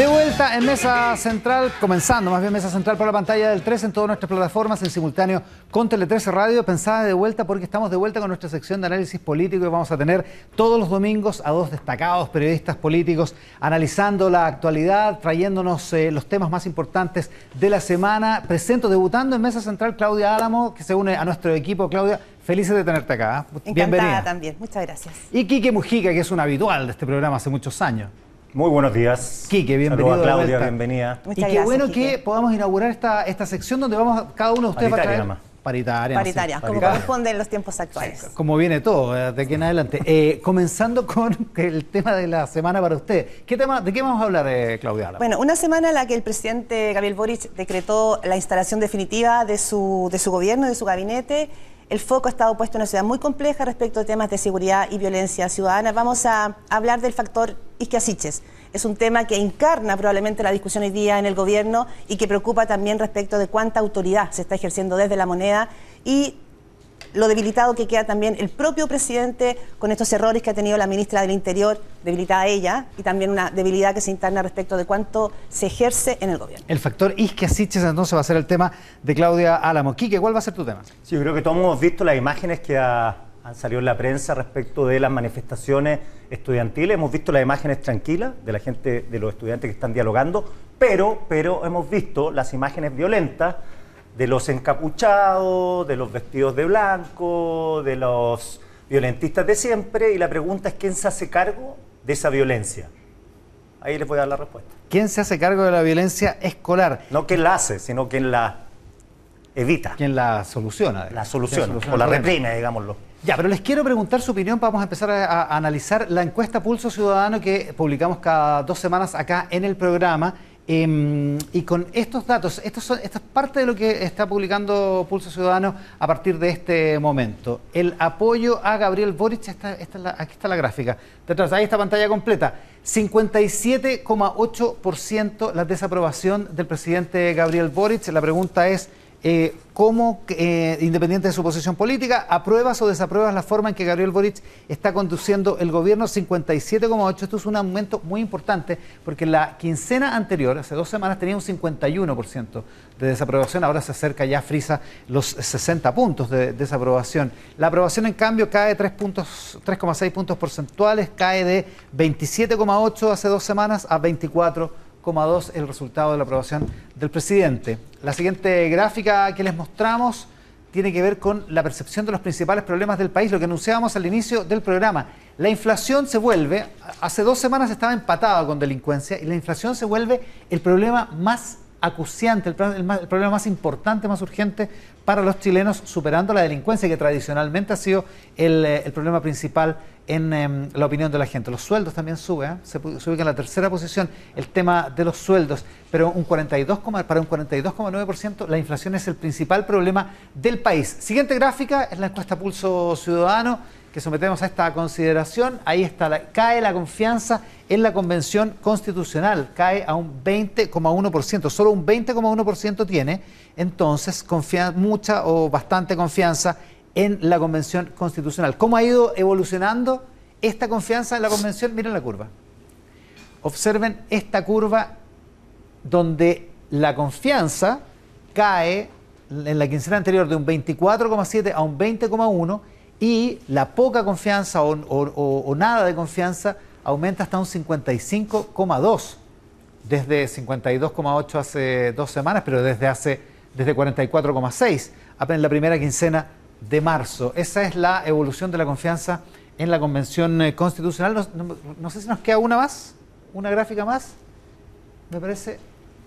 De vuelta en Mesa Central, comenzando más bien Mesa Central por la pantalla del 3 en todas nuestras plataformas, en simultáneo con Tele 13 Radio. Pensada de vuelta porque estamos de vuelta con nuestra sección de análisis político y vamos a tener todos los domingos a dos destacados periodistas políticos analizando la actualidad, trayéndonos eh, los temas más importantes de la semana. Presento debutando en Mesa Central Claudia Álamo, que se une a nuestro equipo. Claudia, felices de tenerte acá. ¿eh? Encantada Bienvenida. también, muchas gracias. Y Quique Mujica, que es un habitual de este programa hace muchos años. Muy buenos días. Quique, bienvenido. Saludos a Claudia, bienvenida. y qué bueno que podamos inaugurar esta, esta sección donde vamos, cada uno de ustedes va a traer... Paritaria. Paritaria, como corresponde en los tiempos actuales. Como viene todo, eh, de aquí en adelante. Eh, comenzando con el tema de la semana para usted. ¿Qué tema, ¿De qué vamos a hablar, eh, Claudia? Bueno, una semana en la que el presidente Gabriel Boric decretó la instalación definitiva de su, de su gobierno, de su gabinete. El foco ha estado puesto en una ciudad muy compleja respecto a temas de seguridad y violencia ciudadana. Vamos a hablar del factor Isquiasiches es un tema que encarna probablemente la discusión hoy día en el gobierno y que preocupa también respecto de cuánta autoridad se está ejerciendo desde la moneda y lo debilitado que queda también el propio presidente con estos errores que ha tenido la ministra del Interior, debilitada ella, y también una debilidad que se interna respecto de cuánto se ejerce en el gobierno. El factor Isquiasiches entonces va a ser el tema de Claudia Álamo. Quique, ¿cuál va a ser tu tema? Sí, yo creo que todos hemos visto las imágenes que ha han salido en la prensa respecto de las manifestaciones estudiantiles. Hemos visto las imágenes tranquilas de la gente, de los estudiantes que están dialogando, pero, pero hemos visto las imágenes violentas de los encapuchados, de los vestidos de blanco, de los violentistas de siempre, y la pregunta es quién se hace cargo de esa violencia. Ahí les voy a dar la respuesta. ¿Quién se hace cargo de la violencia escolar? No quién la hace, sino quién la evita. ¿Quién la soluciona? La soluciona, o la reprime, digámoslo. Ya, pero les quiero preguntar su opinión. Vamos a empezar a, analizar la encuesta Pulso Ciudadano que publicamos cada dos semanas acá en el programa. Em, y con estos datos, esto, son, es parte de lo que está publicando Pulso Ciudadano a partir de este momento. El apoyo a Gabriel Boric, esta, aquí está la gráfica, detrás, ahí está pantalla completa. 57,8% la desaprobación del presidente Gabriel Boric. La pregunta es, eh, ¿cómo, eh, independiente de su posición política, apruebas o desapruebas la forma en que Gabriel Boric está conduciendo el gobierno? 57,8. Esto es un aumento muy importante porque la quincena anterior, hace dos semanas, tenía un 51% de desaprobación. Ahora se acerca ya, frisa los 60 puntos de desaprobación. La aprobación, en cambio, cae 3,6 puntos porcentuales, cae de 27,8 hace dos semanas a 24 2 el resultado de la aprobación del presidente. La siguiente gráfica que les mostramos tiene que ver con la percepción de los principales problemas del país, lo que anunciábamos al inicio del programa. La inflación se vuelve, hace dos semanas estaba empatada con delincuencia, y la inflación se vuelve el problema más acuciante, el, problema más importante, más urgente para los chilenos, superando la delincuencia, que tradicionalmente ha sido el, eh, problema principal en em, la opinión de la gente. Los sueldos también suben, ¿eh? se, ubica en la tercera posición el tema de los sueldos, pero un 42, para un 42,9% la inflación es el principal problema del país. Siguiente gráfica es la encuesta Pulso Ciudadano que sometemos a esta consideración, ahí está, cae la confianza en la Convención Constitucional, cae a un 20,1%, solo un 20,1% tiene, entonces mucha o bastante confianza en la Convención Constitucional. ¿Cómo ha ido evolucionando esta confianza en la Convención? Miren la curva. Observen esta curva donde la confianza cae en la quincena anterior de un 24,7 a un 20,1 y la poca confianza o, nada de confianza aumenta hasta un 55,2 desde 52,8 hace dos semanas, pero desde hace desde 44,6 apenas la primera quincena de marzo. Esa es la evolución de la confianza en la Convención eh, Constitucional. No, sé si nos queda una más, una gráfica más. Me parece.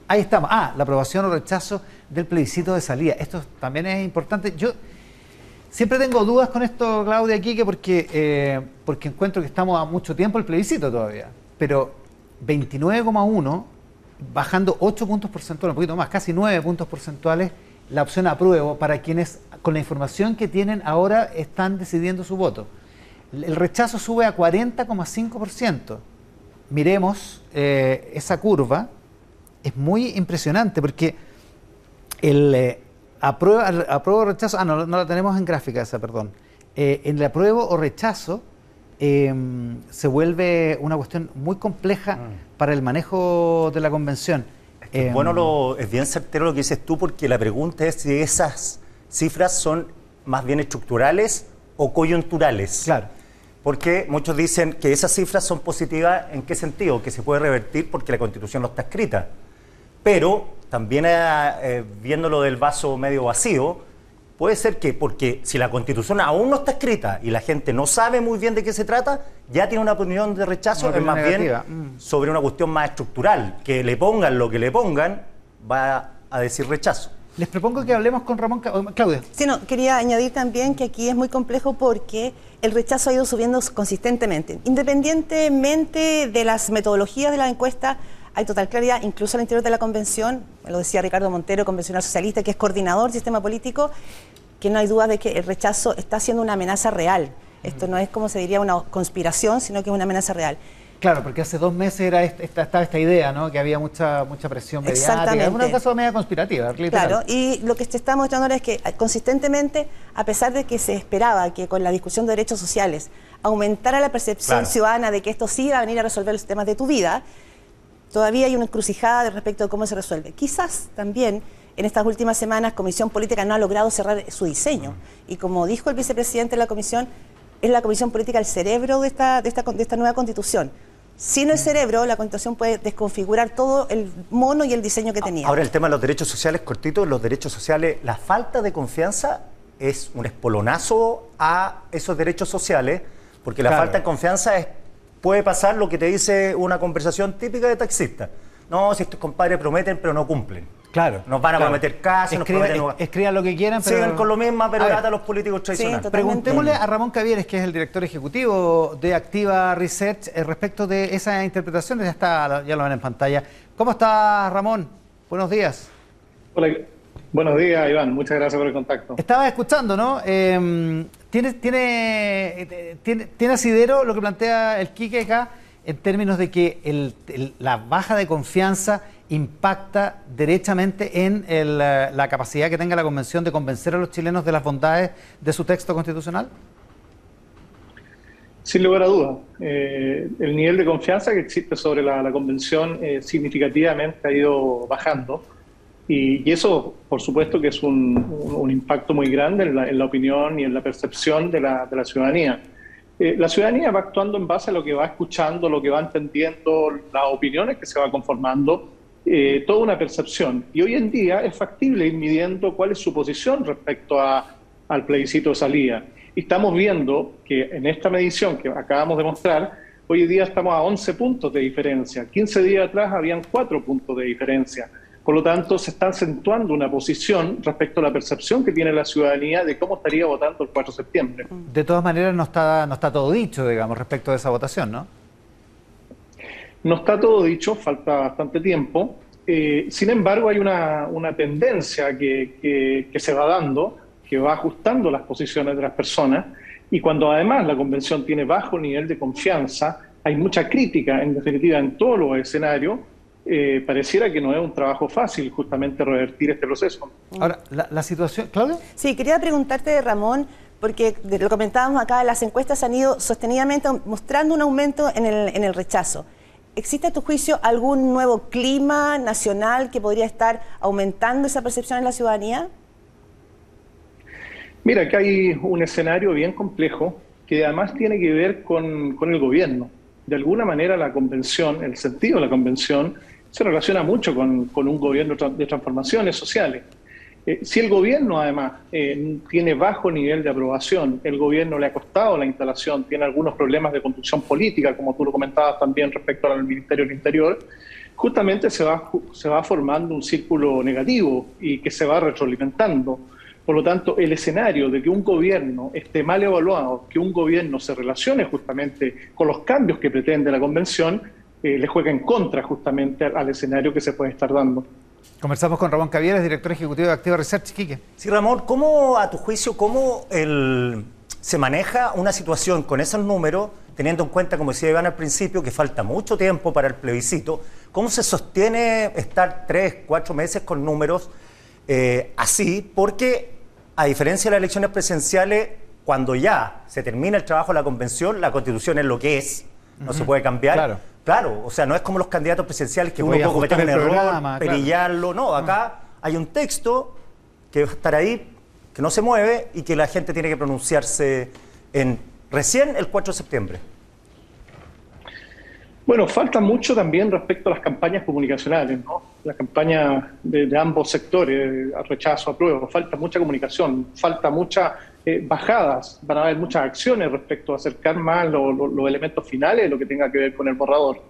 Ahí estamos. Ah, la aprobación o rechazo del plebiscito de salida. Esto también es importante. Yo Siempre tengo dudas con esto, Claudia, aquí, porque, eh, porque encuentro que estamos a mucho tiempo el plebiscito todavía. Pero 29,1, bajando 8 puntos porcentuales, un poquito más, casi 9 puntos porcentuales, la opción apruebo para quienes con la información que tienen ahora están decidiendo su voto. El rechazo sube a 40,5%. Miremos eh, esa curva, es muy impresionante porque el, eh, aprueba, apruebo o rechazo, ah, no, no la tenemos en gráfica esa, perdón. Eh, en el apruebo o rechazo, em, se vuelve una cuestión muy compleja mm. para el manejo de la convención. Es bueno, em, lo, es bien certero lo que dices tú, porque la pregunta es si esas cifras son más bien estructurales o coyunturales. Claro. Porque muchos dicen que esas cifras son positivas, ¿en qué sentido? Que se puede revertir porque la Constitución no está escrita. Pero también eh, eh, viéndolo del vaso medio vacío, puede ser que porque si la Constitución aún no está escrita y la gente no sabe muy bien de qué se trata, ya tiene una opinión de rechazo, es más bien mm. sobre una cuestión más estructural, que le pongan lo que le pongan, va a decir rechazo. Les propongo que hablemos con Ramón Claudia. Sí, no, quería añadir también que aquí es muy complejo porque el rechazo ha ido subiendo consistentemente. Independientemente de las metodologías de la encuesta, hay total claridad, incluso al interior de la convención, lo decía Ricardo Montero, convencional socialista, que es coordinador del sistema político, que no hay duda de que el rechazo está siendo una amenaza real. Esto no es como se diría una conspiración, sino que es una amenaza real. Claro, porque hace dos meses era esta, estaba esta idea, ¿no? Que había mucha mucha presión mediática, en una cosa media conspirativa. Literal. Claro, y lo que se está mostrando ahora es que consistentemente, a pesar de que se esperaba que con la discusión de derechos sociales aumentara la percepción ciudadana de que esto sí iba a venir a resolver los temas de tu vida, todavía hay una encrucijada respecto de cómo se resuelve. Quizás también en estas últimas semanas Comisión Política no ha logrado cerrar su diseño. Y como dijo el vicepresidente de la Comisión, es la Comisión Política el cerebro de esta, de esta, de esta nueva constitución sin el cerebro, la Constitución puede desconfigurar todo el mono y el diseño que tenía. Ahora, el tema de los derechos sociales, cortito, los derechos sociales, la falta de confianza es un espolonazo a esos derechos sociales, porque la falta de confianza es, puede pasar lo que te dice una conversación típica de taxista. No, si estos compadres prometen, pero no cumplen. Claro. Nos van a prometer casas, nos prometen... Escriban lo que quieran, pero... Siguen con lo mismo, pero a los políticos tradicionales. Preguntémosle a Ramón Cavieres, que es el director ejecutivo de Activa Research, eh, respecto de esa interpretación. Ya, está, ya lo ven en pantalla. ¿Cómo está, Ramón? Buenos días. Hola, buenos días, Iván. Muchas gracias por el contacto. Estaba escuchando, ¿no? Em, ¿tiene, tiene, tiene, ¿Tiene asidero lo que plantea el Quique acá en términos de que la baja de confianza impacta derechamente en eh, la capacidad que tenga la Convención de convencer a los chilenos de las bondades de su texto constitucional? Sin lugar a dudas. Eh, el nivel de confianza que existe sobre la, Convención eh, significativamente ha ido bajando y, eso, por supuesto, que es un, impacto muy grande en la, opinión y en la percepción de la, ciudadanía. la ciudadanía va actuando en base a lo que va escuchando, lo que va entendiendo, las opiniones que se va conformando eh, toda una percepción. Y hoy en día es factible ir midiendo cuál es su posición respecto a, al plebiscito de salida. Y estamos viendo que en esta medición que acabamos de mostrar, hoy en día estamos a 11 puntos de diferencia. 15 días atrás habían 4 puntos de diferencia. Por lo tanto, se está acentuando una posición respecto a la percepción que tiene la ciudadanía de cómo estaría votando el 4 de septiembre. De todas maneras, no está, no está todo dicho, digamos, respecto a esa votación, ¿no? No está todo dicho, falta bastante tiempo. Eh, sin embargo, hay una, tendencia que, se va dando, que va ajustando las posiciones de las personas, y cuando además la convención tiene bajo nivel de confianza, hay mucha crítica, en definitiva, en todos los escenarios, eh, pareciera que no es un trabajo fácil justamente revertir este proceso. Ahora, la, situación, Claudia. Sí, quería preguntarte, Ramón, porque lo comentábamos acá, las encuestas han ido sostenidamente mostrando un aumento en el, en el rechazo. ¿Existe a tu juicio algún nuevo clima nacional que podría estar aumentando esa percepción en la ciudadanía? Mira, que hay un escenario bien complejo que además tiene que ver con, el gobierno. De alguna manera la convención, el sentido de la convención, se relaciona mucho con, con un gobierno de transformaciones sociales. Eh, si el gobierno además eh, tiene bajo nivel de aprobación, el gobierno le ha costado la instalación, tiene algunos problemas de conducción política, como tú lo comentabas también respecto al Ministerio del Interior, justamente se va, se va formando un círculo negativo y que se va retroalimentando. Por lo tanto, el escenario de que un gobierno esté mal evaluado, que un gobierno se relacione justamente con los cambios que pretende la Convención, eh, le juega en contra justamente al escenario que se puede estar dando. Conversamos con Ramón Cavieres, director ejecutivo de Activa Research, Quique. Sí, Ramón, ¿cómo, a tu juicio, cómo se maneja una situación con esos números, teniendo en cuenta, como decía Iván al principio, que falta mucho tiempo para el plebiscito? ¿Cómo se sostiene estar tres, cuatro meses con números eh, así? Porque, a diferencia de las elecciones presidenciales, cuando ya se termina el trabajo de la convención, la constitución es lo que es, no se puede cambiar. Claro. Claro, o sea, no es como los candidatos presidenciales que Que uno a puede cometer un error, programa, claro. perillarlo. No, acá hay un texto que va a estar ahí, que no se mueve y que la gente tiene que pronunciarse en recién el 4 de septiembre. Bueno, falta mucho también respecto a las campañas comunicacionales, ¿no? La campaña de, de ambos sectores, a rechazo, apruebo, falta mucha comunicación, falta muchas eh, bajadas, van a haber muchas acciones respecto a acercar más lo- lo- los elementos finales lo que tenga que ver con el borrador.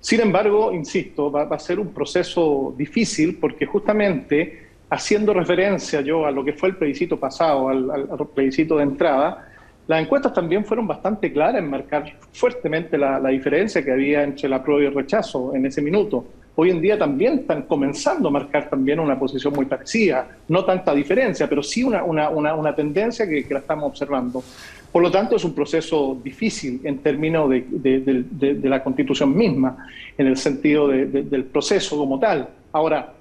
Sin embargo, insisto, va, a ser un proceso difícil porque justamente haciendo referencia yo a lo que fue el plebiscito pasado, al plebiscito de entrada, las encuestas también fueron bastante claras en marcar fuertemente la, la diferencia que había entre el apruebo y el rechazo en ese minuto. Hoy en día también están comenzando a marcar también una posición muy parecida, no tanta diferencia, pero sí una, una, una, una tendencia que, que la estamos observando. Por lo tanto, es un proceso difícil en términos de, de- la constitución misma, en el sentido de- de- del proceso como tal. Ahora,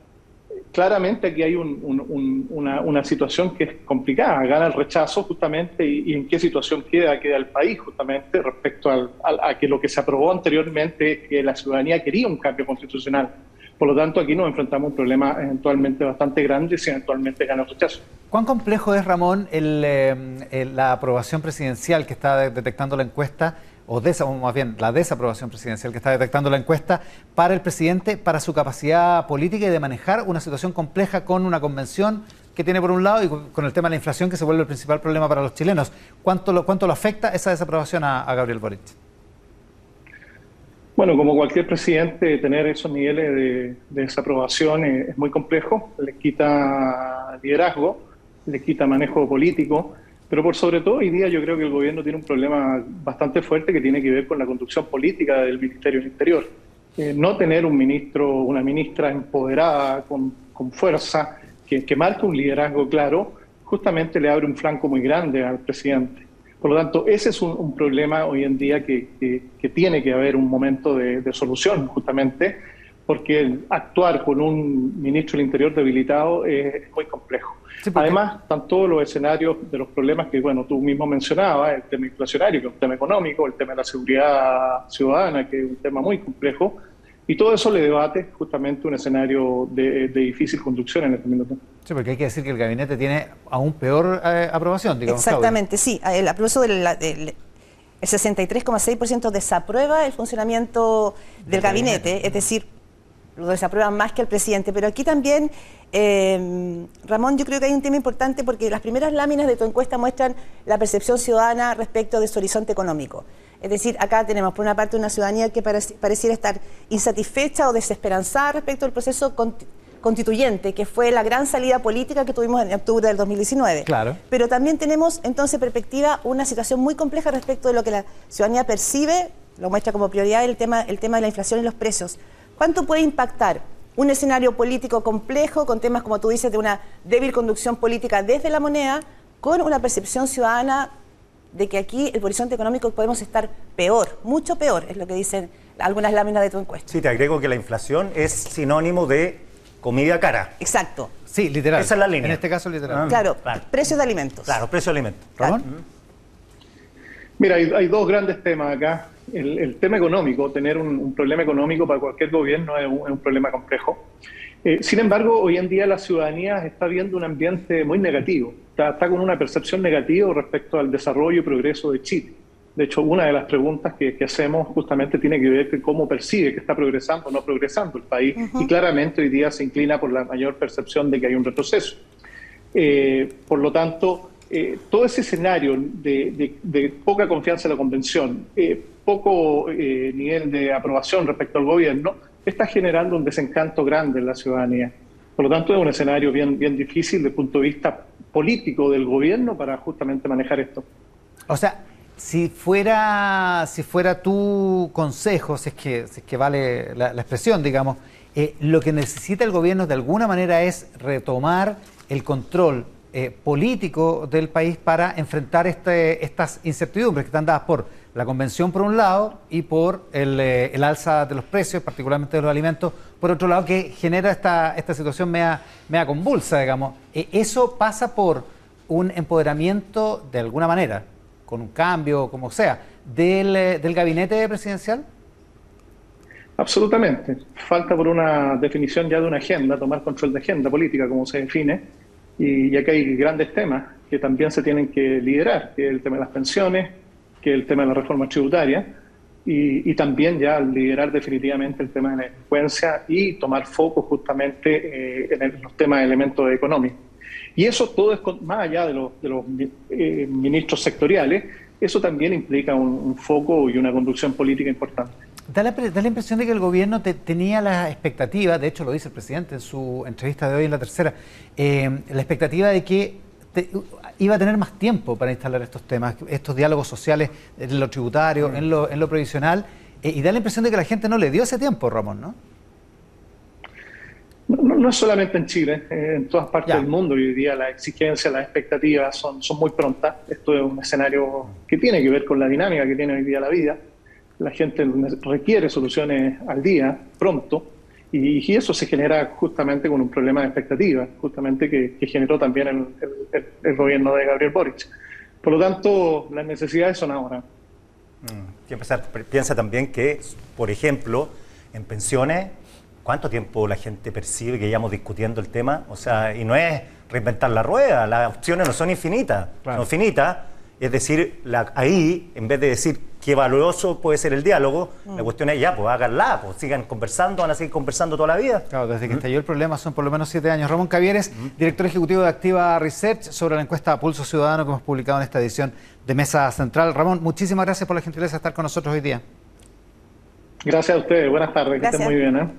claramente aquí hay un- un- un- una, situación que es complicada. Gana el rechazo justamente y, en qué situación queda, queda el país justamente respecto al- a que lo que se aprobó anteriormente es que la ciudadanía quería un cambio constitucional. Por lo tanto, aquí nos enfrentamos a un problema eventualmente bastante grande si eventualmente gana el rechazo. ¿Cuán complejo es, Ramón, el, eh, la aprobación presidencial que está de- detectando la encuesta, o más bien la desaprobación presidencial que está detectando la encuesta, para el presidente, para su capacidad política y de manejar una situación compleja con una convención que tiene por un lado y con el tema de la inflación que se vuelve el principal problema para los chilenos? ¿Cuánto lo, cuánto lo afecta esa desaprobación a, Gabriel Boric? Bueno, como cualquier presidente, tener esos niveles de, de desaprobación es, es muy complejo, le quita liderazgo, le quita manejo político, pero por sobre todo hoy día yo creo que el gobierno tiene un problema bastante fuerte que tiene que ver con la conducción política del Ministerio del Interior. Eh, no tener un ministro, una ministra empoderada, con, con fuerza, que, que marque un liderazgo claro, justamente le abre un flanco muy grande al presidente. Por lo tanto, ese es un, problema hoy en día que, que- tiene que haber un momento de solución, justamente, porque actuar con un ministro del Interior debilitado es muy complejo. Sí, Además, están todos los escenarios de los problemas que, bueno, tú mismo mencionabas, el tema inflacionario, que es un tema económico, el tema de la seguridad ciudadana, que es un tema muy complejo, y todo eso le debate justamente un escenario de, de difícil conducción en este minuto. Sí, porque hay que decir que el gabinete tiene aún peor eh, aprobación, digamos. Claudia. Exactamente, sí. El aplauso del, del- el 63,6% desaprueba el funcionamiento del gabinete, es decir, lo desaprueban más que el presidente. Pero aquí también, eh, Ramón, yo creo que hay un tema importante porque las primeras láminas de tu encuesta muestran la percepción ciudadana respecto de su horizonte económico. Es decir, acá tenemos por una parte una ciudadanía que pareci- pareciera estar insatisfecha o desesperanzada respecto al proceso constituyente, que fue la gran salida política que tuvimos en octubre del 2019. Claro. Pero también tenemos entonces perspectiva una situación muy compleja respecto de lo que la ciudadanía percibe, lo muestra como prioridad el tema, el tema de la inflación y los precios. ¿Cuánto puede impactar un escenario político complejo con temas, como tú dices, de una débil conducción política desde la moneda, con una percepción ciudadana de que aquí el horizonte económico podemos estar peor, mucho peor, es lo que dicen algunas láminas de tu encuesta. Sí, te agrego que la inflación es sinónimo de comida cara. Exacto. Sí, literal. Esa es la línea. En este caso, literal. Ah. Claro, claro. precios de alimentos. Claro, precio de alimentos. Ramón. Mira, hay, hay dos grandes temas acá. El, el tema económico, tener un, un problema económico para cualquier gobierno es un, es un problema complejo. Eh, sin embargo, hoy en día la ciudadanía está viendo un ambiente muy negativo, está, está con una percepción negativa respecto al desarrollo y progreso de Chile. De hecho, una de las preguntas que, que hacemos justamente tiene que ver con cómo percibe que está progresando o no progresando el país y claramente hoy día se inclina por la mayor percepción de que hay un retroceso. Eh, por lo tanto, eh, todo ese escenario de, de- de poca confianza en la convención, eh, poco eh, nivel de aprobación respecto al gobierno, está generando un desencanto grande en la ciudadanía. Por lo tanto, es un escenario bien, bien difícil desde el punto de vista político del gobierno para justamente manejar esto. O sea, si fuera, si fuera tu consejo, si es que, si es que vale la, expresión, digamos, eh, lo que necesita el gobierno de alguna manera es retomar el control eh, político del país para enfrentar este, estas incertidumbres que están dadas por la convención por un lado y por el, eh, el alza de los precios, particularmente de los alimentos, por otro lado, que genera esta, esta situación media, media convulsa, digamos. Eh, eso pasa por un empoderamiento de alguna manera, con un cambio, como sea, del, eh, del gabinete presidencial? Absolutamente. Falta por una definición ya de una agenda, tomar control de agenda política, como se define, y ya que hay grandes temas que también se tienen que liderar, que es el tema de las pensiones, que el tema de la reforma tributaria, y, también ya liderar definitivamente el tema de la delincuencia y tomar foco justamente eh, en los temas de elementos económicos. Y eso todo es más allá de los, eh, ministros sectoriales, eso también implica un, foco y una conducción política importante. Da la, la impresión de que el gobierno tenía la expectativa, de hecho lo dice el presidente en su entrevista de hoy en la tercera, eh, la expectativa de que iba a tener más tiempo para instalar estos temas, estos diálogos sociales en lo tributario, en, lo, en lo previsional, eh, y da la impresión de que la gente no le dio ese tiempo, Ramón, ¿no? No, es solamente en Chile, eh, en todas partes del mundo hoy día las exigencias, las expectativas son, son muy prontas. Esto es un escenario que tiene que ver con la dinámica que tiene hoy día la vida. La gente requiere soluciones al día, pronto, y, eso se genera justamente con un problema de expectativas, justamente que, generó también el, el, gobierno de Gabriel Boric. Por lo tanto, las necesidades son ahora. Mm. Piensa también que, por ejemplo, en pensiones ¿Cuánto tiempo la gente percibe que llevamos discutiendo el tema? O sea, y no es reinventar la rueda, las opciones no son infinitas, son infinitas. Es decir, ahí, en vez de decir qué valioso puede ser el diálogo, la mm. cuestión es ya, pues háganla, pues sigan conversando, van a seguir conversando toda la vida. Claro, desde que ¿Mm? estalló el problema son por lo menos siete años. Ramón Cavieres, ¿Mm? director ejecutivo de Activa Research, sobre la encuesta Pulso Ciudadano que hemos publicado en esta edición de Mesa Central. Ramón, muchísimas gracias por la gentileza de estar con nosotros hoy día. Gracias a ustedes, buenas tardes, que estén muy bien. ¿eh?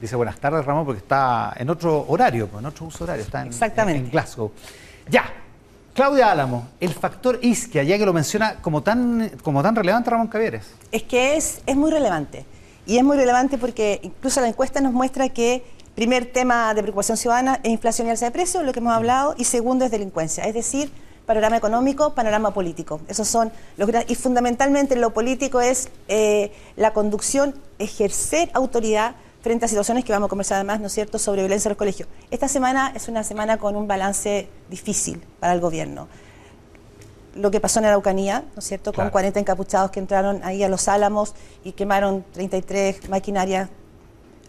Dice buenas tardes, Ramón, porque está en otro horario, pues, en otro uso horario, está en, en, Glasgow. Ya, Claudia Álamo, el factor isquia, ya que lo menciona como tan, como tan relevante Ramón Cavieres. Es que es, es muy relevante. Y es muy relevante porque incluso la encuesta nos muestra que primer tema de preocupación ciudadana es inflación y alza de precios, lo que hemos hablado, y segundo es delincuencia, es decir, panorama económico, panorama político. Esos son los y fundamentalmente lo político es eh, la conducción, ejercer autoridad frente a situaciones que vamos a conversar además, ¿no es cierto?, sobre violencia en los colegios. Esta semana es una semana con un balance difícil para el gobierno. Lo que pasó en Araucanía, ¿no es cierto?, con 40 encapuchados que entraron ahí a los álamos y quemaron 33 maquinarias.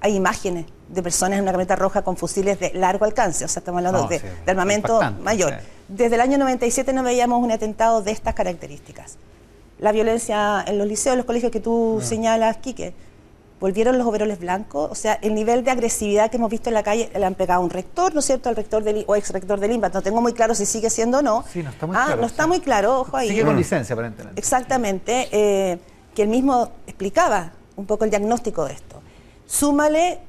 Hay imágenes de personas en una camioneta roja con fusiles de largo alcance, o sea, estamos hablando de, armamento mayor. Desde el año 97 no veíamos un atentado de estas características. La violencia en los liceos, en los colegios que tú señalas, Quique, volvieron los overoles blancos, o sea, el nivel de agresividad que hemos visto en la calle, le han pegado a un rector, ¿no es cierto?, al rector del, o ex rector del no tengo muy claro si sigue siendo o no. Sí, no está muy ah, claro. No está muy claro, ojo ahí. Sigue con licencia, aparentemente. Exactamente, eh, que él mismo explicaba un poco el diagnóstico de esto. Súmale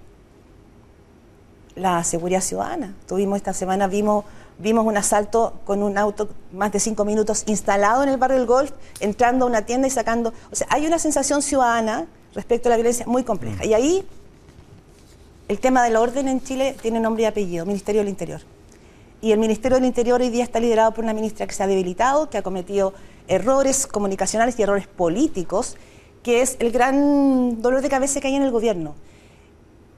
la seguridad ciudadana. Tuvimos esta semana, vimos, vimos un asalto con un auto más de cinco minutos instalado en el barrio del Golf, entrando a una tienda y sacando... O sea, hay una sensación ciudadana respecto a la violencia muy compleja. Y ahí el tema del orden en Chile tiene nombre y apellido, Ministerio del Interior. Y el Ministerio del Interior hoy día está liderado por una ministra que se ha debilitado, que ha cometido errores comunicacionales y errores políticos, que es el gran dolor de cabeza que hay en el gobierno.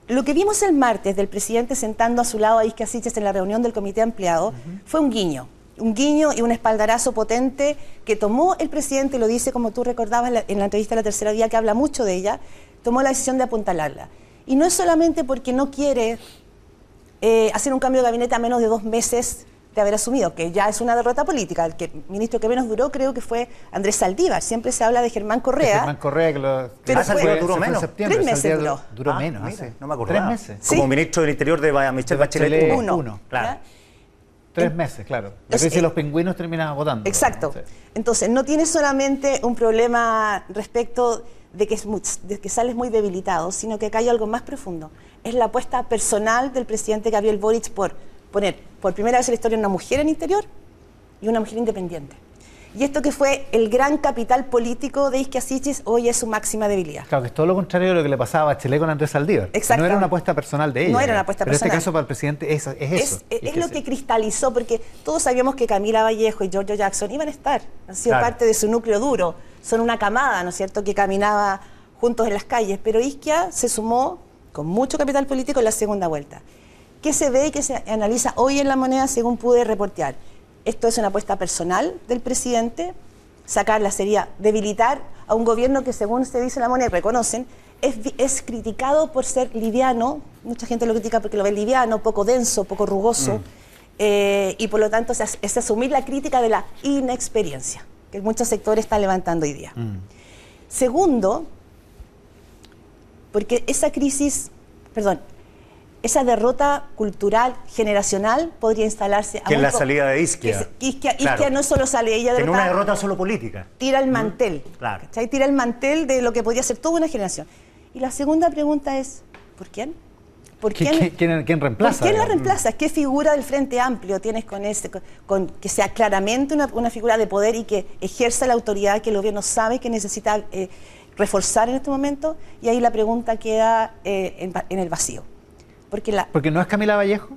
Lo que vimos el martes del presidente sentando a su lado a Isque Asiches en la reunión del comité ampliado fue un guiño un guiño y un espaldarazo potente que tomó el presidente, lo dice como tú recordabas en la, entrevista de la tercera vía, que habla mucho de ella, tomó la decisión de apuntalarla. Y no es solamente porque no quiere eh, hacer un cambio de gabinete a menos de dos meses de haber asumido, que ya es una derrota política. El que, ministro que menos duró creo que fue Andrés Saldívar. Siempre se habla de Germán Correa. Germán Correa, que lo... Pero fue, duró menos. Tres meses duró. Duró ah, menos, no me acuerdo. Tres meses. Como ministro del Interior de Michelle Bachelet. Bachelet uno. uno. Claro. Tres meses, claro. Es decir, los pingüinos terminan votando. Exacto. Entonces, no tiene solamente un problema respecto de que, que sales muy debilitado, sino que acá hay algo más profundo. Es la apuesta personal del presidente Gabriel Boric por poner por primera vez en la historia una mujer en interior y una mujer independiente. Y esto que fue el gran capital político de Isquia hoy es su máxima debilidad. Claro, que es todo lo contrario de lo que le pasaba a Bachelet con Andrés Saldívar. Exacto. No era una apuesta personal de ella. No era una apuesta pero personal. en este caso para el presidente es, eso. Es, lo que cristalizó, porque todos sabíamos que Camila Vallejo y Giorgio Jackson iban a estar, han sido parte de su núcleo duro. Son una camada, ¿no es cierto?, que caminaba juntos en las calles. Pero Isquia se sumó con mucho capital político en la segunda vuelta. ¿Qué se ve y qué se analiza hoy en la moneda según pude reportear? Esto es una apuesta personal del presidente. Sacarla sería debilitar a un gobierno que, según se dice en la moneda, reconocen, es, es, criticado por ser liviano. Mucha gente lo critica porque lo ve liviano, poco denso, poco rugoso. Mm. Eh, y por lo tanto es, es, asumir la crítica de la inexperiencia que muchos sectores están levantando hoy día. Mm. Segundo, porque esa crisis, perdón, esa derrota cultural, generacional, podría instalarse... Que es la salida de Isquia. Isquia, Isquia no solo sale ella de... una derrota solo política. Tira el mantel. claro. Tira el mantel de lo que podría ser toda una generación. Y la segunda pregunta es, ¿por quién? ¿Por quién, quién, reemplaza? ¿Quién la reemplaza? ¿Qué figura del Frente Amplio tienes con ese, con, que sea claramente una, una, figura de poder y que ejerza la autoridad que el gobierno sabe que necesita eh, reforzar en este momento? Y ahí la pregunta queda eh, en, el vacío. Porque, la, Porque no es Camila Vallejo.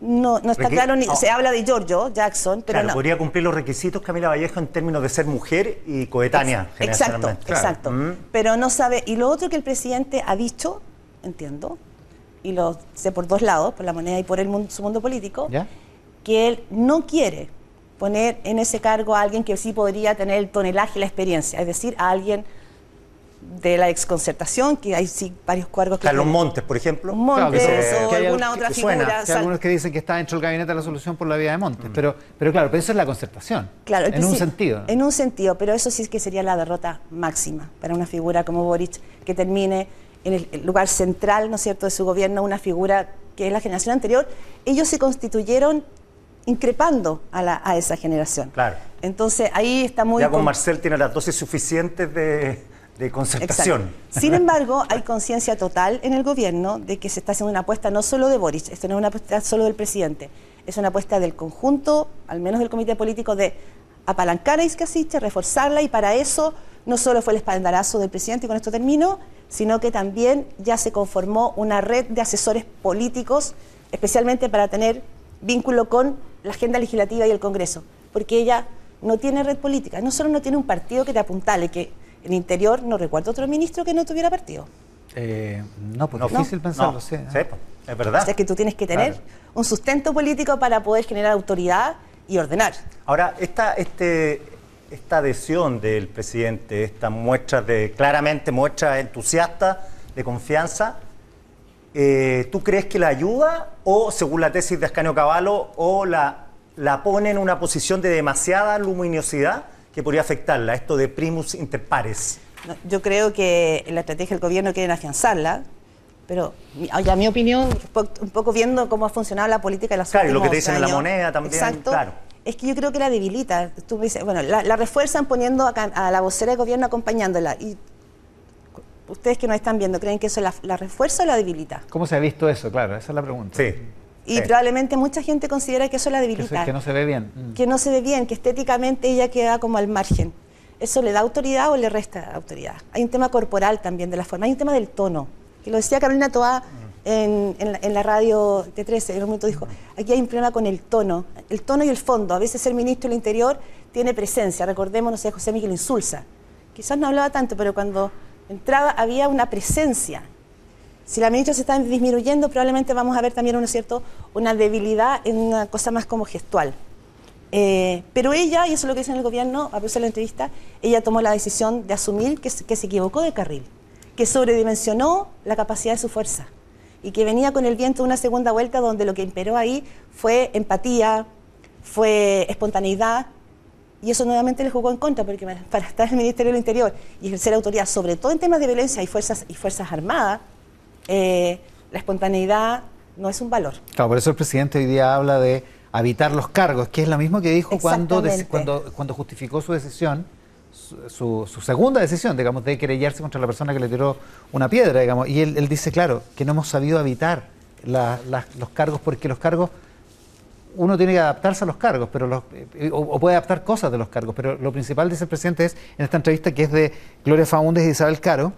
No, no está claro, ni, se habla de Giorgio Jackson, pero claro, podría cumplir los requisitos Camila Vallejo en términos de ser mujer y coetánea. exacto, exacto. Mm. Pero no sabe. Y lo otro que el presidente ha dicho entiendo, y lo sé por dos lados, por la moneda y por el mundo, su mundo político, que él no quiere poner en ese cargo a alguien que sí podría tener el tonelaje y la experiencia, es decir, a alguien de la exconcertación, que hay sí varios cargos que... Carlos Montes, por ejemplo. Montes o alguna otra figura. Hay algunos que dicen que está dentro del gabinete de la solución por la vía de Montes, mm. pero, pero claro, pero eso es la concertación. Claro, en un sentido. En un sentido, pero eso sí que sería la derrota máxima para una figura como Boric que termine en el lugar central, ¿no es cierto?, de su gobierno, una figura que es la generación anterior, ellos se constituyeron increpando a, esa generación. Claro. Entonces ahí está muy... Ya con Marcel tiene las dosis suficientes de, concertación. Sin embargo, hay conciencia total en el gobierno de que se está haciendo una apuesta no solo de Boris, esto no es una apuesta solo del presidente, es una apuesta del conjunto, al menos del comité político, de apalancar a Iscasiche, reforzarla y para eso no solo fue el espaldarazo del presidente, con esto termino, sino que también ya se conformó una red de asesores políticos, especialmente para tener vínculo con la agenda legislativa y el Congreso, porque ella no tiene red política, no solo no tiene un partido que te apuntale, que en el interior no recuerdo otro ministro que no tuviera partido. Eh, no, pues es difícil pensarlo, sí. Pues, es verdad. O sea, que tú tienes que tener un sustento político para poder generar autoridad y ordenar. Ahora, esta, este, esta adhesión del presidente, esta muestra de, claramente muestra entusiasta de confianza, eh, ¿tú crees que la ayuda o, según la tesis de Ascanio Cavallo, o la, la pone en una posición de demasiada luminosidad que podría afectarla, esto de primus inter pares? yo creo que la estrategia del gobierno quiere afianzarla, pero a mi opinión, un poco viendo cómo ha funcionado la política de la Claro, y lo que te dicen en la moneda también. Exacto. Claro es que yo creo que la debilita. Tú dices, bueno, la, refuerzan poniendo a, la vocera de gobierno acompañándola. Y ustedes que nos están viendo, ¿creen que eso la, refuerza o la debilita? ¿Cómo se ha visto eso? Claro, esa es la pregunta. Sí. Y probablemente mucha gente considera que eso la debilita. Que, no se ve bien. Mm. Que no se ve bien, que estéticamente ella queda como al margen. ¿Eso le da autoridad o le resta autoridad? Hay un tema corporal también de la forma, hay un tema del tono, que lo decía Carolina Toá en, la, radio T13, en un momento dijo, aquí hay un problema con el tono, el tono y el fondo. A veces el ministro del Interior tiene presencia, recordemos, no sé, José Miguel Insulza. Quizás no hablaba tanto, pero cuando entraba había una presencia. Si la ministra se está disminuyendo, probablemente vamos a ver también una, cierto, una debilidad en una cosa más como gestual. Eh, pero ella, y eso es lo que dice en el gobierno, a pesar de la entrevista, ella tomó la decisión de asumir que, que se equivocó de carril, que sobredimensionó la capacidad de su fuerza y que venía con el viento una segunda vuelta donde lo que imperó ahí fue empatía, fue espontaneidad, y eso nuevamente le jugó en contra, porque para estar en el Ministerio del Interior y ejercer autoridad, sobre todo en temas de violencia y fuerzas, y fuerzas armadas, eh, la espontaneidad no es un valor. Claro, por eso el presidente hoy día habla de habitar los cargos, que es lo mismo que dijo cuando, cuando, cuando justificó su decisión su, segunda decisión, digamos, de querellarse contra la persona que le tiró una piedra, digamos. Y él, dice, claro, que no hemos sabido evitar los cargos, porque los cargos, uno tiene que adaptarse a los cargos, pero eh, o, puede adaptar cosas de los cargos, pero lo principal, dice el presidente, es en esta entrevista que es de Gloria Faúndez y Isabel Caro,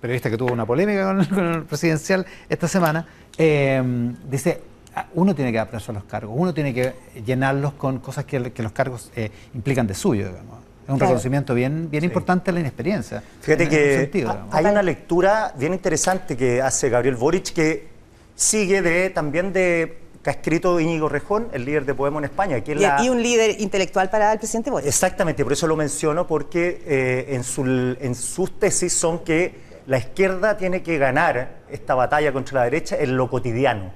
periodista que tuvo una polémica con, el presidencial esta semana, eh, dice, ah, uno tiene que adaptarse a los cargos, uno tiene que llenarlos con cosas que, los cargos eh, implican de suyo, digamos. Es un reconocimiento bien, bien importante a la inexperiencia. Fíjate que hay una lectura bien interesante que hace Gabriel Boric que sigue de también de que ha escrito Íñigo Rejón, el líder de Podemos en España. y, un líder intelectual para el presidente Boric. Exactamente, por eso lo menciono, porque eh, en, su, en sus tesis son que la izquierda tiene que ganar esta batalla contra la derecha en lo cotidiano,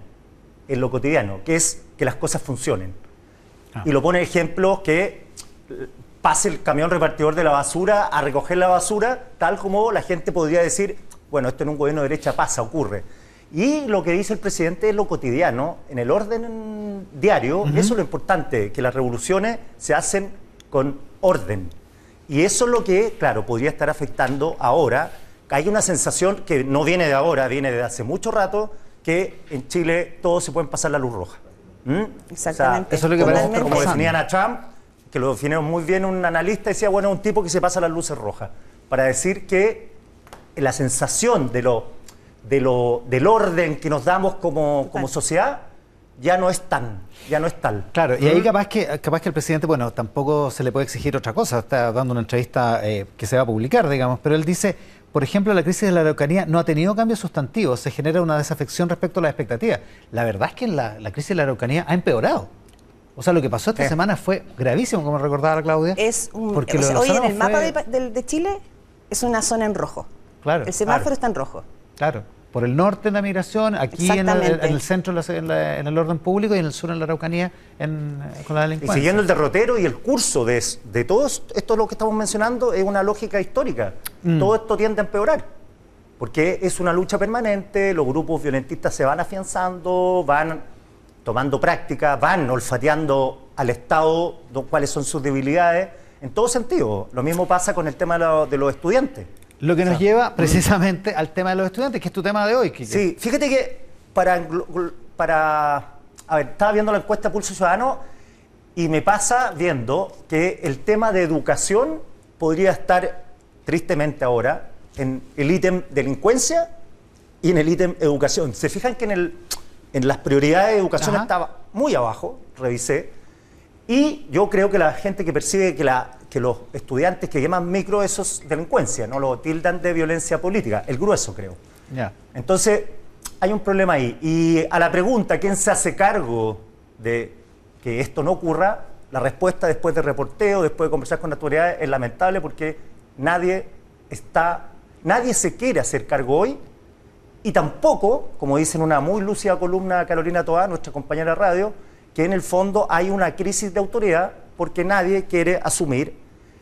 en lo cotidiano, que es que las cosas funcionen. Ah. Y lo pone ejemplo que pase el camión repartidor de la basura a recoger la basura, tal como la gente podría decir, bueno, esto en un gobierno de derecha pasa, ocurre. Y lo que dice el presidente es lo cotidiano, en el orden diario, eso es lo importante, que las revoluciones se hacen con orden. Y eso es lo que, claro, podría estar afectando ahora. Hay una sensación que no viene de ahora, viene de hace mucho rato, que en Chile todos se pueden pasar la luz roja. ¿Mm? Exactamente. eso es lo que como, como definían a Trump, que lo definieron muy bien un analista, decía, bueno, un tipo que se pasa las luces rojas, para decir que la sensación de lo, de lo, del orden que nos damos como, como sociedad ya no es tan, ya no es tal. Claro, y ahí ¿Mm? capaz que, capaz que el presidente, bueno, tampoco se le puede exigir otra cosa, está dando una entrevista eh, que se va a publicar, digamos, pero él dice, por ejemplo, la crisis de la Araucanía no ha tenido cambios sustantivos, se genera una desafección respecto a las expectativas. La verdad es que la, la crisis de la Araucanía ha empeorado. O sea, lo que pasó esta semana fue gravísimo, como recordaba Claudia. Es porque hoy en el mapa de, Chile es una zona en rojo. Claro. El semáforo está en rojo. Claro. Por el norte en la migración, aquí en el, centro en, el orden público y en el sur en la Araucanía en, con la delincuencia. Y siguiendo el derrotero y el curso de, de todo esto lo que estamos mencionando es una lógica histórica. Mm. Todo esto tiende a empeorar. Porque es una lucha permanente, los grupos violentistas se van afianzando, van tomando práctica, van olfateando al Estado cuáles son sus debilidades, en todo sentido. Lo mismo pasa con el tema de, los estudiantes. Lo que nos lleva precisamente al tema de los estudiantes, que es tu tema de hoy. Sí, fíjate que para, para... A ver, estaba viendo la encuesta Pulso Ciudadano y me pasa viendo que el tema de educación podría estar tristemente ahora en el ítem delincuencia y en el ítem educación. ¿Se fijan que en el en las prioridades de educación estaba muy abajo, revisé, y yo creo que la gente que percibe que, la, que los estudiantes que llaman micro, eso es delincuencia, no lo tildan de violencia política, el grueso creo. Entonces, hay un problema ahí. Y a la pregunta, ¿quién se hace cargo de que esto no ocurra? La respuesta después de reporteo, después de conversar con autoridades, es lamentable porque nadie está, nadie se quiere hacer cargo hoy y tampoco, como dice en una muy lúcida columna Carolina Toá, nuestra compañera de radio, que en el fondo hay una crisis de autoridad porque nadie quiere asumir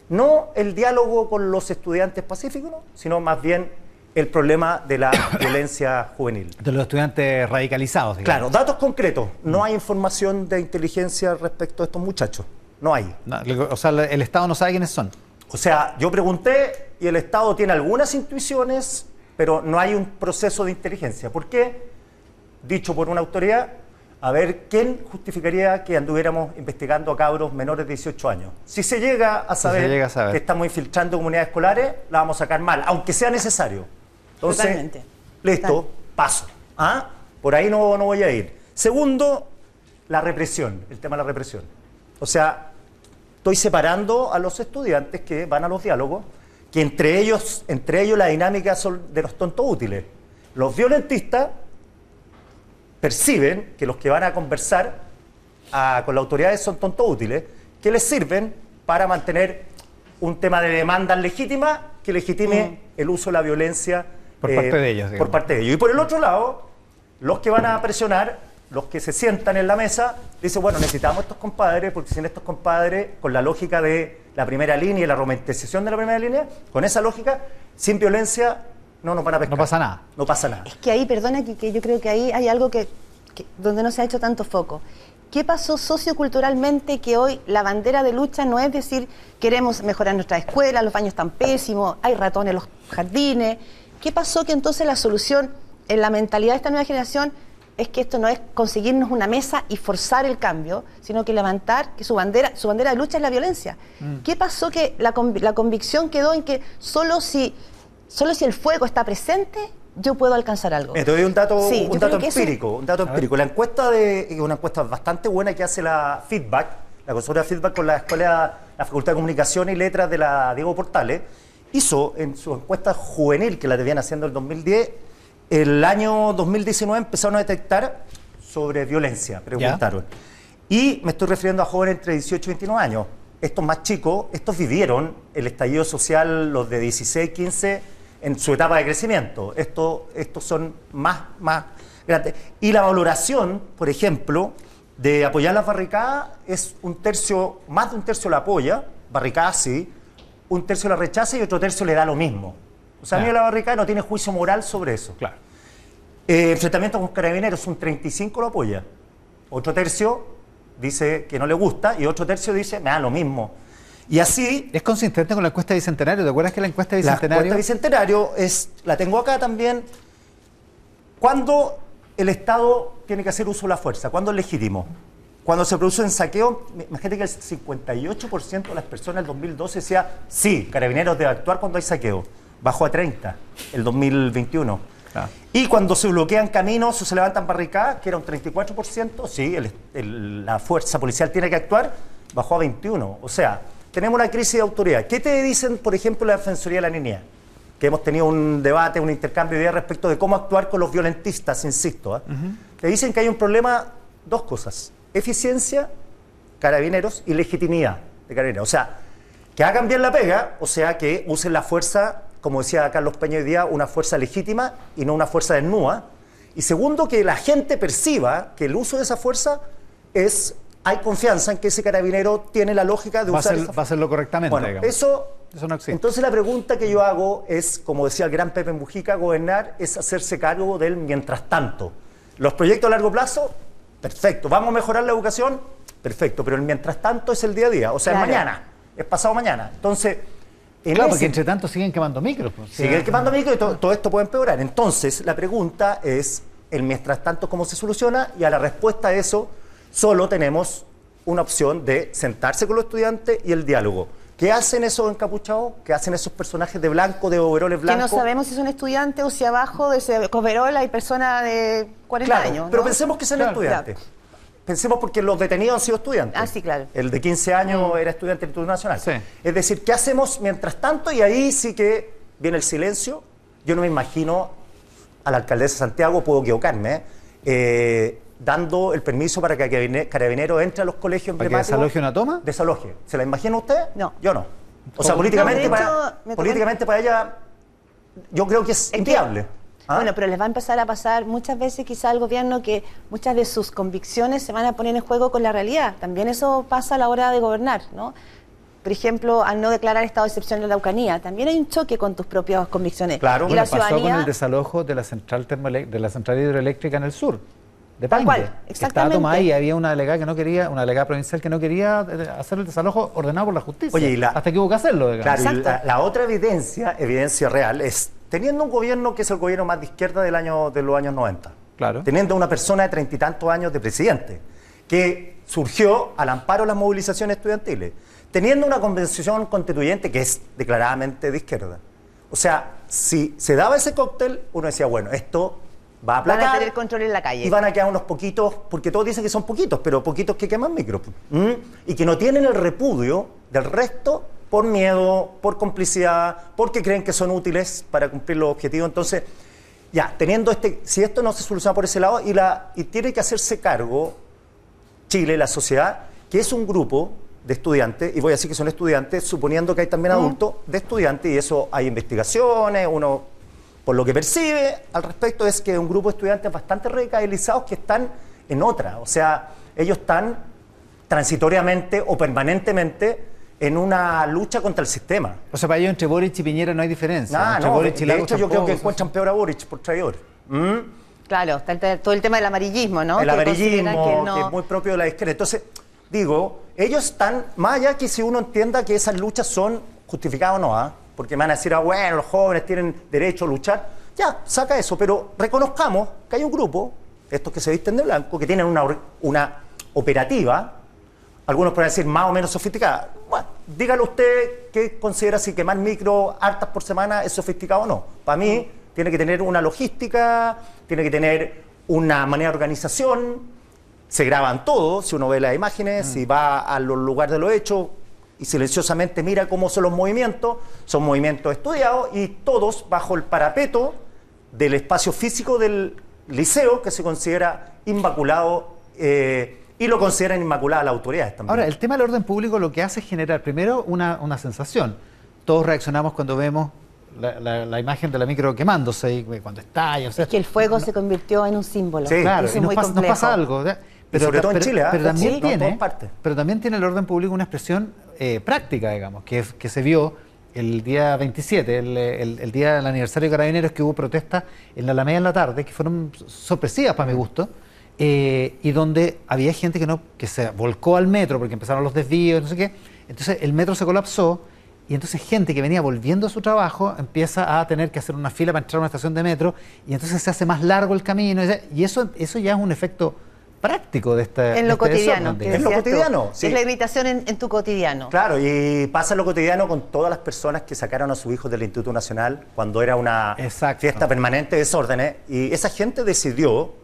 no el diálogo con los estudiantes pacíficos, sino más bien el problema de la violencia juvenil. De los estudiantes radicalizados. Claro, datos concretos. No hay información de inteligencia respecto a estos muchachos. No hay. o sea, el Estado no sabe quiénes son. O sea, yo pregunté y el Estado tiene algunas intuiciones pero no hay un proceso de inteligencia. ¿Por qué? Dicho por una autoridad, a ver quién justificaría que anduviéramos investigando a cabros menores de 18 años. Si se llega a saber, que estamos infiltrando comunidades escolares, la vamos a sacar mal, aunque sea necesario. Entonces, listo, paso. ¿Ah? Por ahí no, no voy a ir. Segundo, la represión, el tema de la represión. O sea, estoy separando a los estudiantes que van a los diálogos que entre ellos, entre ellos la dinámica son de los tontos útiles. Los violentistas perciben que los que van a conversar ah, con las autoridades son tontos útiles, que les sirven para mantener un tema de demanda legítima que legitime mm. el uso de la violencia por parte de ellos. Por parte de ellos. Y por el otro lado, los que van a presionar los que se sientan en la mesa dicen, bueno, necesitamos estos compadres, porque sin estos compadres, con la lógica de la primera línea y la romantización de la primera línea, con esa lógica, sin violencia, no nos van a pescar. No pasa nada. No pasa nada. Es que ahí, perdona, que, yo creo que ahí hay algo que, donde no se ha hecho tanto foco. ¿Qué pasó socioculturalmente que hoy la bandera de lucha no es decir queremos mejorar nuestra escuela, los baños están pésimos, hay ratones en los jardines? ¿Qué pasó que entonces la solución en la mentalidad de esta nueva generación es que esto no es conseguirnos una mesa y forzar el cambio, sino que levantar que su bandera, su bandera de lucha es la violencia. Mm. ¿Qué pasó que la, convicción quedó en que solo si, solo si el fuego está presente, yo puedo alcanzar algo? te doy un dato, un dato empírico, un dato empírico. La encuesta de, una encuesta bastante buena que hace la Feedback, la consulta Feedback con la escuela, la Facultad de Comunicación y Letras de la Diego Portales, hizo en su encuesta juvenil que la debían haciendo en el 2010 el año 2019 empezaron a detectar sobre violencia, preguntaron. Y me estoy refiriendo a jóvenes entre 18 y 29 años. Estos más chicos, estos vivieron el estallido social, los de 16, 15, en su etapa de crecimiento. Estos, estos son más, más grandes. Y la valoración, por ejemplo, de apoyar las barricadas es un tercio, más de un tercio la apoya, barricadas sí, un tercio la rechaza y otro tercio le da lo mismo. O sea, a mí la barricada no tiene juicio moral sobre eso. Claro. Eh, enfrentamiento con carabineros, un 35 lo apoya. Otro tercio dice que no le gusta y otro tercio dice, me da lo mismo. Y así... Es consistente con la encuesta de Bicentenario. ¿Te acuerdas que la encuesta de Bicentenario... La encuesta de Bicentenario es, la tengo acá también. ¿Cuándo el Estado tiene que hacer uso de la fuerza? ¿Cuándo es legítimo? Cuando se produce un saqueo, imagínate que el 58% de las personas en el 2012 decía, sí, carabineros debe actuar cuando hay saqueo. Bajó a 30 el 2021. Y cuando se bloquean caminos o se levantan barricadas, que era un 34%, sí, la fuerza policial tiene que actuar, bajó a 21. O sea, tenemos una crisis de autoridad. ¿Qué te dicen, por ejemplo, la Defensoría de la Niña? Que hemos tenido un debate, un intercambio de ideas respecto de cómo actuar con los violentistas, insisto. ¿eh? Te dicen que hay un problema, dos cosas, eficiencia, carabineros y legitimidad de carabineros. O sea, que hagan bien la pega, o sea, que usen la fuerza como decía Carlos Peña hoy día, una fuerza legítima y no una fuerza desnuda. Y segundo, que la gente perciba que el uso de esa fuerza es, hay confianza en que ese carabinero tiene la lógica de va usar. A va a hacerlo correctamente. Bueno, eso, eso no existe. Entonces la pregunta que yo hago es, como decía el gran Pepe Mujica, gobernar es hacerse cargo del mientras tanto. Los proyectos a largo plazo, perfecto. ¿Vamos a mejorar la educación? Perfecto. Pero el mientras tanto es el día a día. O sea, es mañana, es pasado mañana. Entonces claro, porque entre tanto siguen quemando micros. Pues, siguen quemando micros y todo, esto puede empeorar. Entonces, la pregunta es, el mientras tanto, ¿cómo se soluciona? Y a la respuesta a eso, solo tenemos una opción de sentarse con los estudiantes y el diálogo. ¿Qué hacen esos encapuchados? ¿Qué hacen esos personajes de blanco, de overoles blancos? Que no sabemos si son estudiantes o si abajo de ese overol hay personas de 40 años. Pero pensemos que son estudiantes. Pensemos porque los detenidos han sido estudiantes. Ah, sí, claro. El de 15 años mm. era estudiante del Instituto Nacional. Sí. Es decir, ¿qué hacemos mientras tanto? Y ahí sí que viene el silencio. Yo no me imagino a la alcaldesa de Santiago, puedo equivocarme, eh, dando el permiso para que Carabinero entre a los colegios ¿Para que desaloje una toma? Desaloje. ¿Se la imagina usted? No. Yo no. O sea, políticamente, para, políticamente para ella, yo creo que es, inviable. ¿Ah? Bueno, pero les va a empezar a pasar muchas veces quizá al gobierno que muchas de sus convicciones se van a poner en juego con la realidad. También eso pasa a la hora de gobernar, ¿no? Por ejemplo, al no declarar estado de excepción en la Araucanía, también hay un choque con tus propias convicciones. Claro, y la pasó con el desalojo de la central de la central hidroeléctrica en el sur. De Tal cual, exactamente. Estaba tomada y había una delegada que no quería, una delegada provincial que no quería eh, hacer el desalojo ordenado por la justicia. Oye, y la, hasta que hubo que hacerlo. Claro, la, la, otra evidencia, evidencia real, es teniendo un gobierno que es el gobierno más de izquierda del año, de los años 90, claro. teniendo una persona de treinta y tantos años de presidente, que surgió al amparo de las movilizaciones estudiantiles, teniendo una convención constituyente que es declaradamente de izquierda. O sea, si se daba ese cóctel, uno decía, bueno, esto va a aplacar. Van a tener control en la calle. Y van a quedar unos poquitos, porque todos dicen que son poquitos, pero poquitos que queman micro. Y que no tienen el repudio del resto por miedo, por complicidad, porque creen que son útiles para cumplir los objetivos. Entonces, ya, teniendo este, si esto no se soluciona por ese lado, y, la, y tiene que hacerse cargo Chile, la sociedad, que es un grupo de estudiantes, y voy a decir que son estudiantes, suponiendo que hay también adultos de estudiantes, y eso hay investigaciones, uno por lo que percibe al respecto es que un grupo de estudiantes bastante radicalizados que están en otra, o sea, ellos están transitoriamente o permanentemente en una lucha contra el sistema. O sea, para ellos entre Boric y Piñera no hay diferencia. Ah, no, de, hecho yo creo que encuentran peor a Boric por traidor. ¿Mm? Claro, está todo el tema del amarillismo, ¿no? El amarillismo, que, es muy propio de la izquierda. Entonces, digo, ellos están, más allá que si uno entienda que esas luchas son justificadas o no, ¿ah? Porque me van a decir, ah, bueno, los jóvenes tienen derecho a luchar, ya, saca eso, pero reconozcamos que hay un grupo, estos que se visten de blanco, que tienen una, una operativa, algunos pueden decir más o menos sofisticada. Bueno, dígale usted qué considera si quemar micro hartas por semana es sofisticado o no. Para mí, tiene que tener una logística, tiene que tener una manera de organización. Se graban todo, si uno ve las imágenes, si va a los lugares de lo hecho y silenciosamente mira cómo son los movimientos, son movimientos estudiados y todos bajo el parapeto del espacio físico del liceo que se considera inmaculado eh, y lo consideran inmaculada las autoridades también. Ahora, el tema del orden público lo que hace es generar primero una, una sensación. Todos reaccionamos cuando vemos la, imagen de la micro quemándose y cuando estalla. O sea, es que el fuego se convirtió en un símbolo. Sí, claro, y nos, pasa, algo. Pero, sobre todo en Chile, ¿ah? pero, también tiene, pero también tiene el orden público una expresión eh, práctica, digamos, que, que se vio el día 27, el, día del aniversario de Carabineros, que hubo protestas en la Alameda en la tarde, que fueron sorpresivas para mi gusto, eh, y donde había gente que, no, que se volcó al metro porque empezaron los desvíos, no sé qué. Entonces el metro se colapsó y entonces gente que venía volviendo a su trabajo empieza a tener que hacer una fila para entrar a una estación de metro y entonces se hace más largo el camino y eso, eso ya es un efecto práctico de esta En lo este cotidiano. En lo cotidiano. Sí. Es la irritación en, tu cotidiano. Claro, y pasa en lo cotidiano con todas las personas que sacaron a sus hijos del Instituto Nacional cuando era una fiesta permanente de desórdenes. Y esa gente decidió,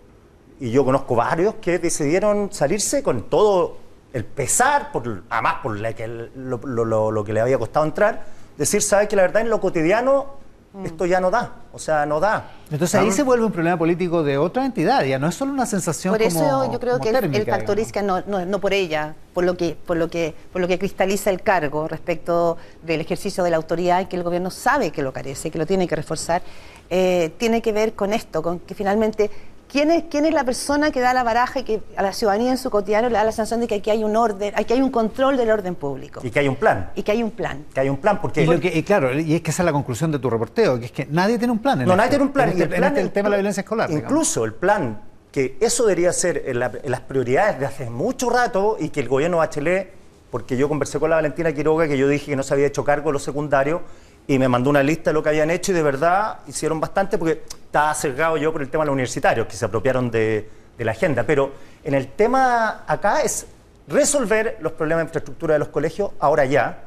y yo conozco varios que decidieron salirse con todo el pesar, por, además por lo, lo que le había costado entrar, decir, ¿sabes que la verdad en lo cotidiano Mm. esto ya no da, o sea, no da. Entonces ahí se vuelve un problema político de otra entidad, ya no es solo una sensación Por eso yo creo que el, factor Isca no, no, por ella, por lo que por lo que por lo que cristaliza el cargo respecto del ejercicio de la autoridad y que el gobierno sabe que lo carece, que lo tiene que reforzar, eh, tiene que ver con esto, con que finalmente ¿Quién es, ¿Quién es la persona que da la baraja y que a la ciudadanía en su cotidiano le da la sensación de que aquí hay un orden, aquí hay un control del orden público? Y que hay un plan. Y que hay un plan. Que hay un plan, porque... Y, claro, y es que esa es la conclusión de tu reporteo, que es que nadie tiene un plan. no, nadie tiene un plan. En, este, el, tema de la violencia escolar. Incluso el plan, que eso debería ser en, las prioridades de hace mucho rato y que el gobierno Bachelet, porque yo conversé con la Valentina Quiroga, que yo dije que no se había hecho cargo de los secundarios, y me mandó una lista de lo que habían hecho y de verdad hicieron bastante porque estaba sesgado yo por el tema de los universitarios que se apropiaron de, la agenda. Pero en el tema acá es resolver los problemas de infraestructura de los colegios ahora ya.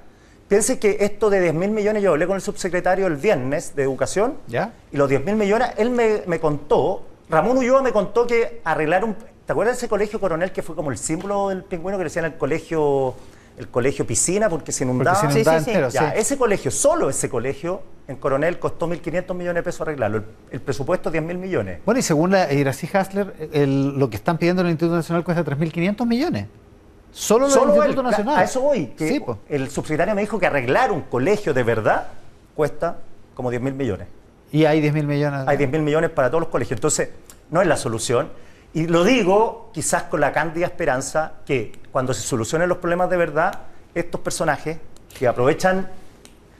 Piense que esto de 10 mil millones, yo hablé con el subsecretario el viernes de Educación ¿Ya? y los 10 mil millones, él me, me, contó, Ramón Ulloa me contó que arreglar un... ¿Te acuerdas de ese colegio coronel que fue como el símbolo del pingüino que le decían el colegio el colegio piscina porque se inundaba. Ese colegio, solo ese colegio, en Coronel costó 1.500 millones de pesos arreglarlo. El, presupuesto es 10.000 millones. Bueno, y según la Iracy Hasler, lo que están pidiendo en el Instituto Nacional cuesta 3.500 millones. Solo, el Instituto Nacional. A eso voy. Que el subsecretario me dijo que arreglar un colegio de verdad cuesta como 10.000 millones. Y hay 10.000 millones. Hay 10.000 millones para todos los colegios. Entonces, no es la solución. Y lo digo quizás con la cándida esperanza que cuando se solucionen los problemas de verdad, estos personajes que aprovechan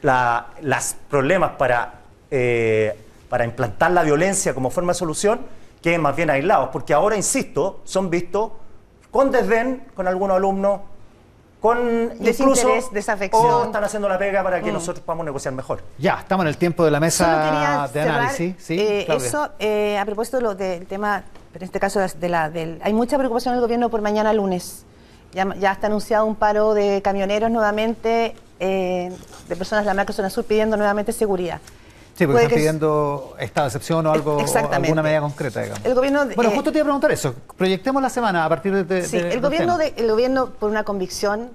los problemas para, eh, para implantar la violencia como forma de solución, queden más bien aislados. Porque ahora, insisto, son vistos con desdén con algunos alumnos, con desinterés, desafección. O están haciendo la pega para que mm. nosotros podamos negociar mejor. Ya, estamos en el tiempo de la mesa de análisis. ¿Sí, eh, eso, eh, a propósito del tema pero en este caso de la, del, hay mucha preocupación en el gobierno por mañana lunes. Ya, ya está anunciado un paro de camioneros nuevamente, eh, de personas de la marca Zona Sur pidiendo nuevamente seguridad. Sí, porque están pidiendo esta excepción o algo, alguna medida concreta, digamos. El gobierno, bueno, justo te iba a preguntar eso. Proyectemos la semana a partir de... sí, el, gobierno el gobierno, por una convicción,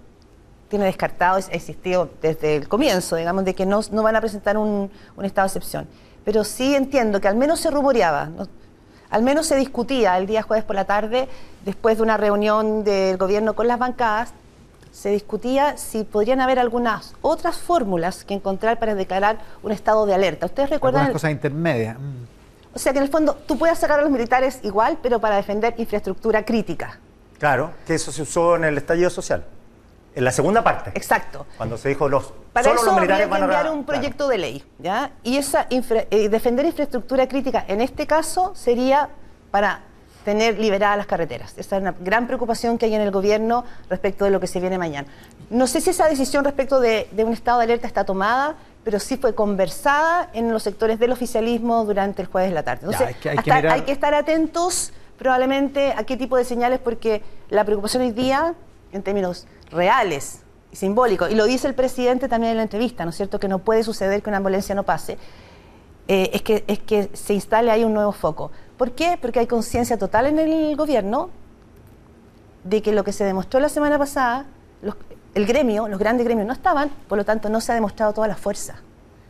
tiene descartado, ha existido desde el comienzo, digamos, de que no, no van a presentar un, un estado de excepción. Pero sí entiendo que al menos se rumoreaba, al menos se discutía el día jueves por la tarde, después de una reunión del gobierno con las bancadas, se discutía si podrían haber algunas otras fórmulas que encontrar para declarar un estado de alerta. ¿Ustedes recuerdan? Algunas cosas intermedias. Mm. O sea que en el fondo tú puedes sacar a los militares igual, pero para defender infraestructura crítica. Claro, que eso se usó en el estallido social. En la segunda parte. Exacto. Cuando se dijo los. Para eso los militares había que enviar un proyecto de ley, ¿ya? Y esa eh, defender infraestructura crítica en este caso sería para tener liberadas las carreteras. Esa es una gran preocupación que hay en el gobierno respecto de lo que se viene mañana. No sé si esa decisión respecto de, un estado de alerta está tomada, pero sí fue conversada en los sectores del oficialismo durante el jueves de la tarde. Entonces, hay que estar atentos probablemente a qué tipo de señales, porque la preocupación hoy día, en términos reales y simbólicos, y lo dice el presidente también en la entrevista, ¿no es cierto?, que no puede suceder que una ambulancia no pase, eh, es, que, es que se instale ahí un nuevo foco. ¿Por qué? Porque hay conciencia total en el gobierno de que lo que se demostró la semana pasada, el gremio, los grandes gremios no estaban, por lo tanto no se ha demostrado toda la fuerza.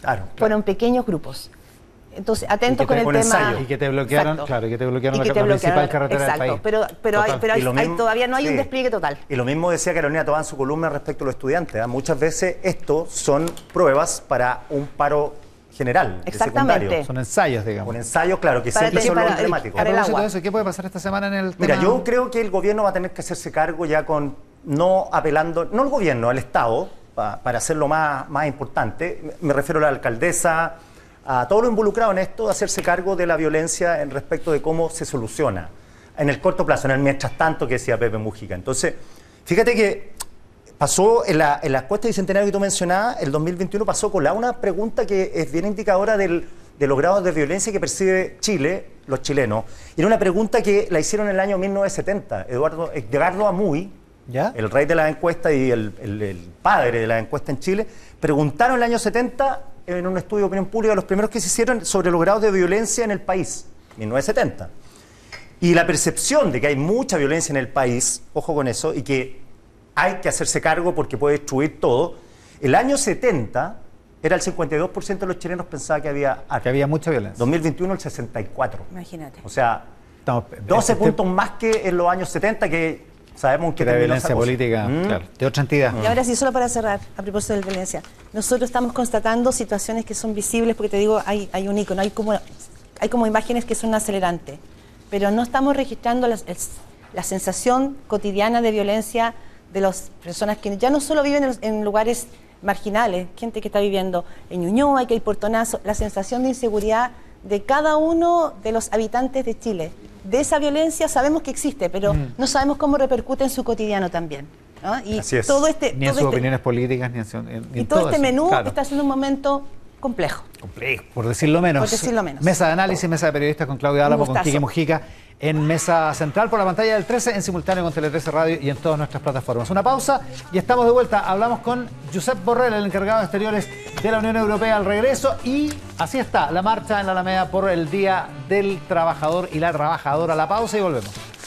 Claro, Fueron pequeños grupos. Entonces, atentos con el tema. ensayo. Y que te bloquearon, Exacto. claro, y que te bloquearon Y la, te la principal bloquearon, carretera exacto, del país. Pero, pero, hay- pero hay- mismo- todavía no hay un despliegue total. Y lo mismo decía Carolina Tobán en su columna respecto a los estudiantes. ¿ah? Muchas veces esto son pruebas para un paro general, de Exactamente. secundario. Son ensayos, digamos. Un ensayo, claro, que Para siempre son los para- emblemáticos. A para eso, ¿qué puede pasar esta semana en el Mira, tema? yo creo que el gobierno va a tener que hacerse cargo ya con, no apelando, no el gobierno, al Estado, pa- para hacerlo más, más importante. Me refiero a la alcaldesa, a todo lo involucrado en esto, de hacerse cargo de la violencia en respecto de cómo se soluciona en el corto plazo, en el mientras tanto que decía Pepe Mujica. Entonces, fíjate que pasó en la, en la encuesta bicentenario que tú mencionabas, el 2021 pasó con la una pregunta que es bien indicadora del, de los grados de violencia que percibe Chile, los chilenos. Y era una pregunta que la hicieron en el año 1970. Eduardo, Edgardo Amuy, ¿Ya? el rey de la encuesta y el, el- el padre de la encuesta en Chile, preguntaron en el año 70 en un estudio de opinión pública, los primeros que se hicieron sobre los grados de violencia en el país, 1970. Y la percepción de que hay mucha violencia en el país, ojo con eso, y que hay que hacerse cargo porque puede destruir todo, el año 70 era el 52% de los chilenos pensaba que había Que arte. había mucha violencia. 2021 el 64%. Imagínate. O sea, Estamos- 12 este- puntos más que en los años 70 que sabemos que era terminó violencia política, Mm. claro, de otra entidad. Y ahora sí, solo para cerrar, a propósito de la violencia, nosotros estamos constatando situaciones que son visibles, porque te digo, hay, hay un icono, hay como, hay como imágenes que son acelerantes, pero no estamos registrando las- el- la sensación cotidiana de violencia de las personas que ya no solo viven en, en lugares marginales, gente que está viviendo en Ñuñoa, que hay portonazo, la sensación de inseguridad de cada uno de los habitantes de Chile. De esa violencia sabemos que existe, pero Mm. no sabemos cómo repercute en su cotidiano también. ¿no? Y Así es. todo este, Ni en todo sus este- opiniones políticas, ni en, su- en- ni y en todo este menú Claro. está siendo un momento complejo. Complejo, por decirlo menos. Por decirlo menos. Mesa de análisis, mesa de periodistas con Claudia Álamo, con. Quique Mujica, en Mesa Central por la pantalla del 13, en simultáneo con Tele 13 Radio y en todas nuestras plataformas. Una pausa y estamos de vuelta. Hablamos con Josep Borrell, el encargado de exteriores de la Unión Europea al regreso y así está la marcha en la Alameda por el Día del Trabajador y la Trabajadora. La pausa y volvemos.